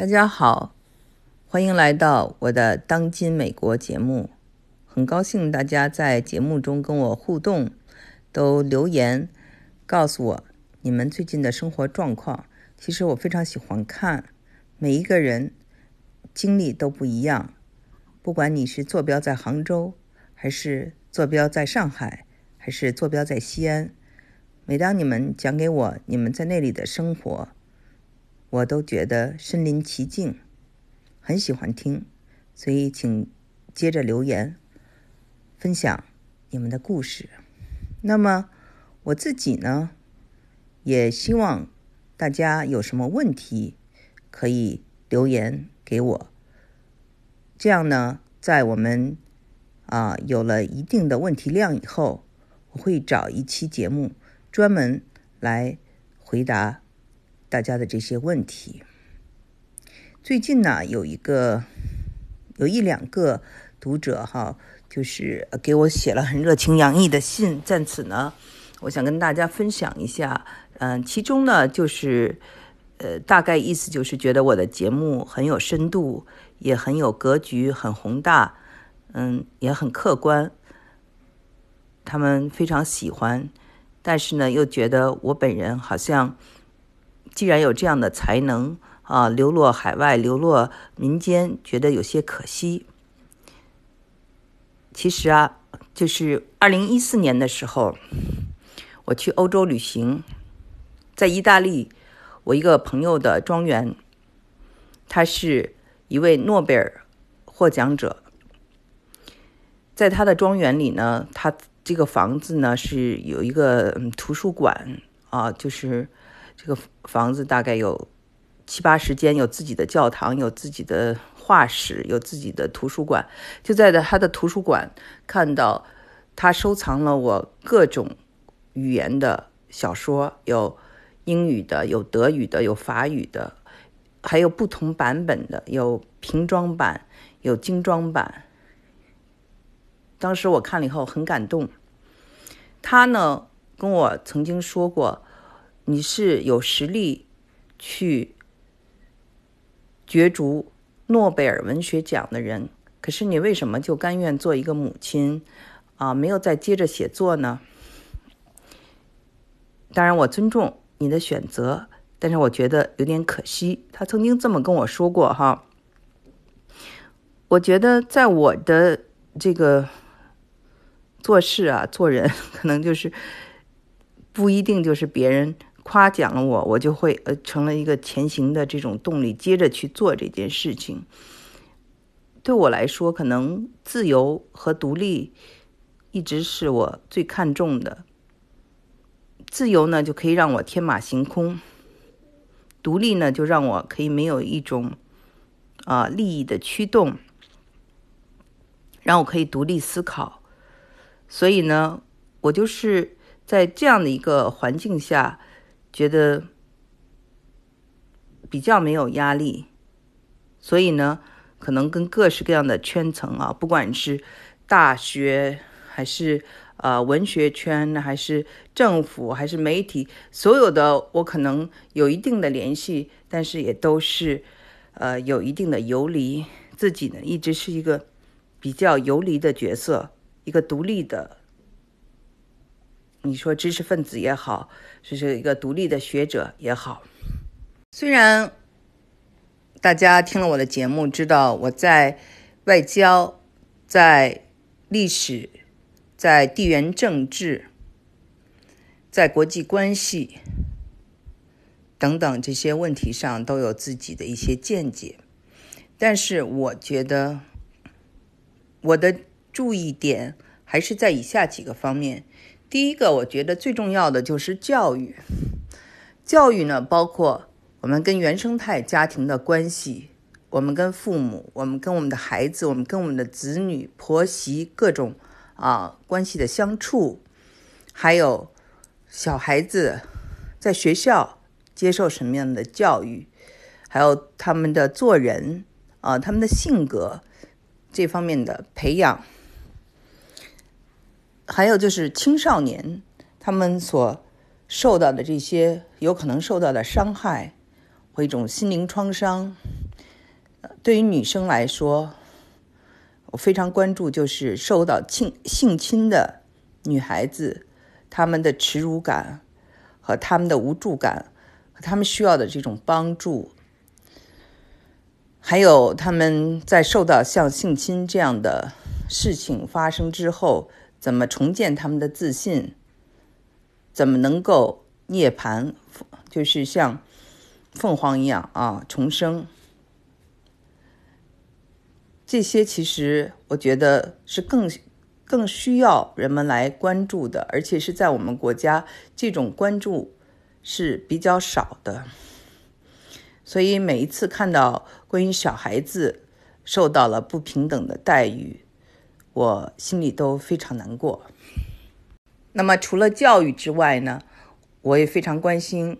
大家好，欢迎来到我的《当今美国》节目。很高兴大家在节目中跟我互动，都留言告诉我你们最近的生活状况。其实我非常喜欢看，每一个人经历都不一样。不管你是坐标在杭州，还是坐标在上海，还是坐标在西安，每当你们讲给我你们在那里的生活，我都觉得身临其境，很喜欢听，所以请接着留言分享你们的故事。那么我自己呢，也希望大家有什么问题可以留言给我，这样呢，在我们啊有了一定的问题量以后，我会找一期节目专门来回答。大家的这些问题，最近呢有一个有一两个读者哈，就是给我写了很热情洋溢的信，在此呢，我想跟大家分享一下。嗯，其中呢就是呃，大概意思就是觉得我的节目很有深度，也很有格局，很宏大，嗯，也很客观，他们非常喜欢，但是呢又觉得我本人好像。既然有这样的才能啊，流落海外，流落民间，觉得有些可惜。其实啊，就是二零一四年的时候，我去欧洲旅行，在意大利，我一个朋友的庄园，他是一位诺贝尔获奖者，在他的庄园里呢，他这个房子呢是有一个图书馆啊，就是。这个房子大概有七八十间，有自己的教堂，有自己的画室，有自己的图书馆。就在他的图书馆看到，他收藏了我各种语言的小说，有英语的，有德语的，有法语的，还有不同版本的，有平装版，有精装版。当时我看了以后很感动。他呢跟我曾经说过。你是有实力去角逐诺贝尔文学奖的人，可是你为什么就甘愿做一个母亲啊？没有再接着写作呢？当然，我尊重你的选择，但是我觉得有点可惜。他曾经这么跟我说过哈。我觉得在我的这个做事啊、做人，可能就是不一定就是别人。夸奖了我，我就会呃成了一个前行的这种动力，接着去做这件事情。对我来说，可能自由和独立一直是我最看重的。自由呢，就可以让我天马行空；独立呢，就让我可以没有一种啊利益的驱动，让我可以独立思考。所以呢，我就是在这样的一个环境下。觉得比较没有压力，所以呢，可能跟各式各样的圈层啊，不管是大学还是呃文学圈，还是政府，还是媒体，所有的我可能有一定的联系，但是也都是呃有一定的游离。自己呢，一直是一个比较游离的角色，一个独立的。你说知识分子也好，就是一个独立的学者也好。虽然大家听了我的节目，知道我在外交、在历史、在地缘政治、在国际关系等等这些问题上都有自己的一些见解，但是我觉得我的注意点还是在以下几个方面。第一个，我觉得最重要的就是教育。教育呢，包括我们跟原生态家庭的关系，我们跟父母，我们跟我们的孩子，我们跟我们的子女、婆媳各种啊关系的相处，还有小孩子在学校接受什么样的教育，还有他们的做人啊，他们的性格这方面的培养。还有就是青少年他们所受到的这些有可能受到的伤害或一种心灵创伤，对于女生来说，我非常关注就是受到性性侵的女孩子，她们的耻辱感和她们的无助感，和她们需要的这种帮助，还有他们在受到像性侵这样的事情发生之后，怎么重建他们的自信，怎么能够涅槃，就是像凤凰一样啊重生。这些其实我觉得是更更需要人们来关注的，而且是在我们国家这种关注是比较少的。所以每一次看到关于小孩子受到了不平等的待遇，我心里都非常难过。那么除了教育之外呢，我也非常关心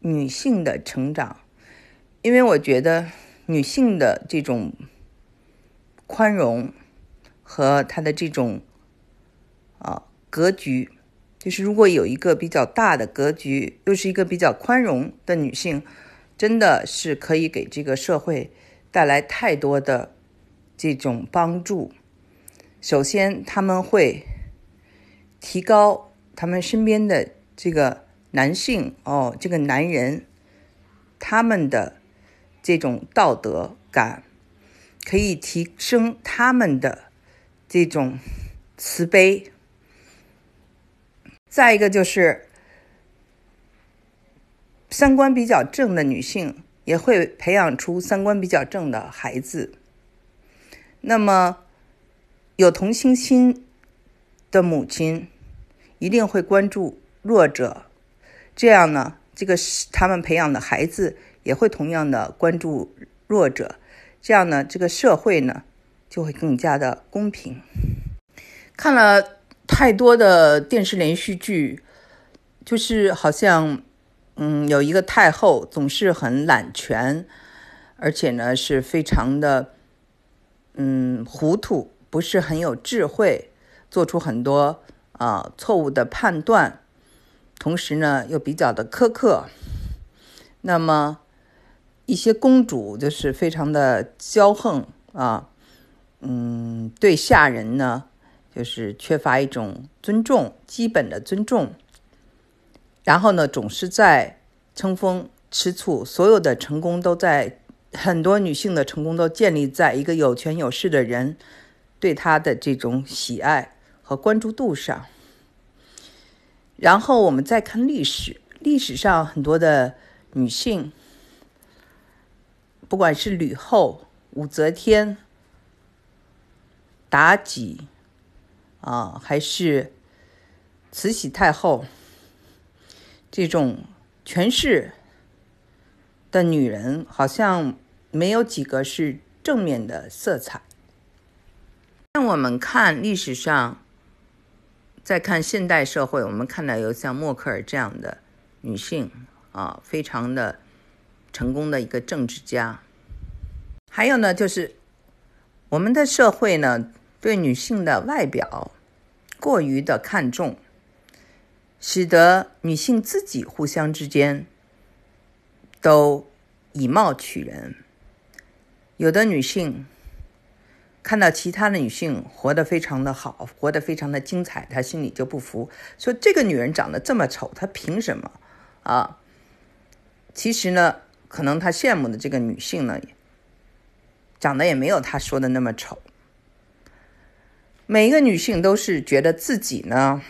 女性的成长，因为我觉得女性的这种。宽容和她的这种啊格局，就是如果有一个比较大的格局，又是一个比较宽容的女性，真的是可以给这个社会带来太多的这种帮助。首先，他们会提高他们身边的这个男性哦，这个男人他们的这种道德感。可以提升他们的这种慈悲。再一个就是三观比较正的女性，也会培养出三观比较正的孩子。那么有同情心的母亲一定会关注弱者，这样呢，这个他们培养的孩子也会同样的关注弱者。这样呢，这个社会呢就会更加的公平。看了太多的电视连续剧，就是好像，嗯，有一个太后总是很揽权，而且呢是非常的，嗯，糊涂，不是很有智慧，做出很多啊错误的判断，同时呢又比较的苛刻。那么。一些公主就是非常的骄横啊，嗯，对下人呢就是缺乏一种尊重，基本的尊重。然后呢，总是在争风吃醋，所有的成功都在很多女性的成功都建立在一个有权有势的人对她的这种喜爱和关注度上。然后我们再看历史，历史上很多的女性。不管是吕后、武则天、妲己啊，还是慈禧太后，这种权势的女人，好像没有几个是正面的色彩。让我们看历史上，再看现代社会，我们看到有像默克尔这样的女性啊，非常的。成功的一个政治家，还有呢，就是我们的社会呢，对女性的外表过于的看重，使得女性自己互相之间都以貌取人。有的女性看到其他的女性活得非常的好，活得非常的精彩，她心里就不服，说这个女人长得这么丑，她凭什么啊？其实呢。可能他羡慕的这个女性呢，长得也没有他说的那么丑。每一个女性都是觉得自己呢，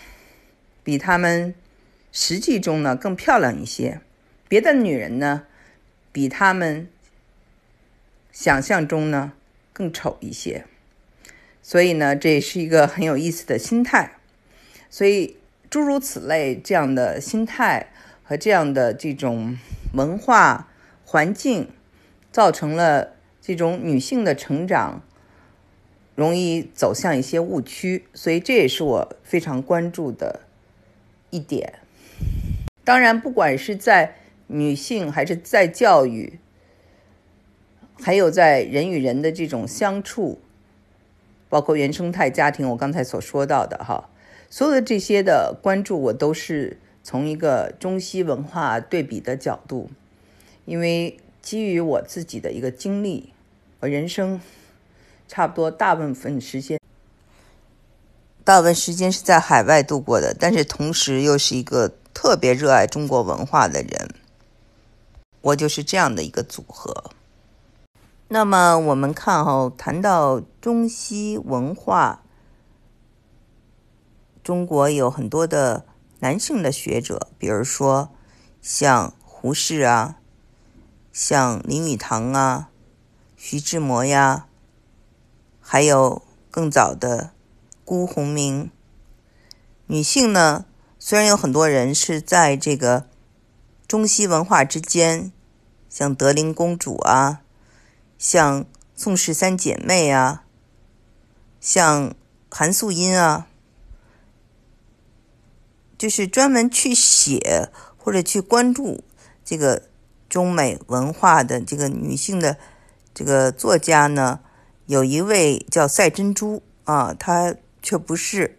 比他们实际中呢更漂亮一些，别的女人呢，比他们想象中呢更丑一些。所以呢，这也是一个很有意思的心态。所以诸如此类这样的心态和这样的这种文化。环境造成了这种女性的成长容易走向一些误区，所以这也是我非常关注的一点。当然，不管是在女性还是在教育，还有在人与人的这种相处，包括原生态家庭，我刚才所说到的哈，所有的这些的关注，我都是从一个中西文化对比的角度。因为基于我自己的一个经历，我人生差不多大部分时间，大部分时间是在海外度过的，但是同时又是一个特别热爱中国文化的人。我就是这样的一个组合。那么我们看哈，谈到中西文化，中国有很多的男性的学者，比如说像胡适啊，像林语堂啊，徐志摩呀，还有更早的辜鸿铭。女性呢，虽然有很多人是在这个中西文化之间，像德龄公主啊。像宋氏三姐妹啊，像韩素音啊，就是专门去写或者去关注这个中美文化的这个女性的这个作家呢，有一位叫赛珍珠啊，她却不是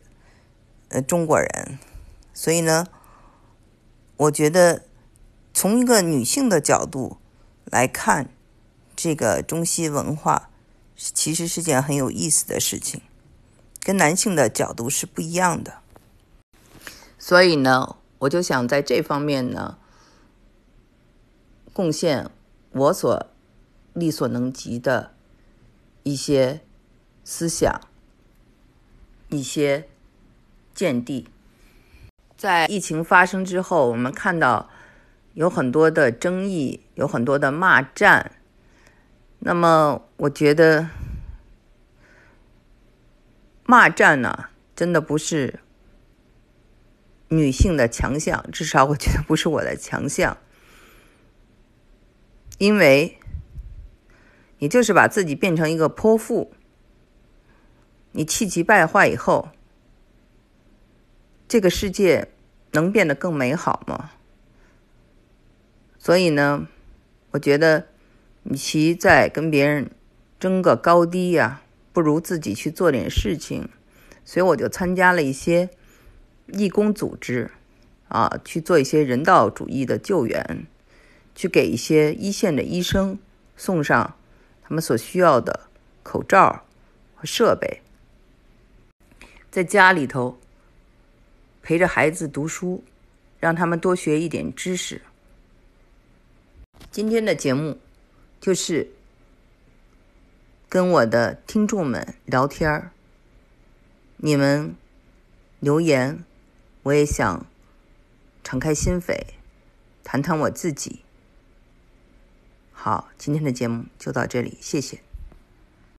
呃中国人，所以呢，我觉得从一个女性的角度来看。这个中西文化其实是件很有意思的事情，跟男性的角度是不一样的。所以呢，我就想在这方面呢，贡献我所力所能及的一些思想、一些见地。在疫情发生之后，我们看到有很多的争议，有很多的骂战。那么，我觉得骂战呢，真的不是女性的强项，至少我觉得不是我的强项，因为你就是把自己变成一个泼妇，你气急败坏以后，这个世界能变得更美好吗？所以呢，我觉得。与其在跟别人争个高低呀，不如自己去做点事情。所以我就参加了一些义工组织，啊，去做一些人道主义的救援，去给一些一线的医生送上他们所需要的口罩和设备，在家里头陪着孩子读书，让他们多学一点知识。今天的节目。就是跟我的听众们聊天儿，你们留言，我也想敞开心扉，谈谈我自己。好，今天的节目就到这里，谢谢。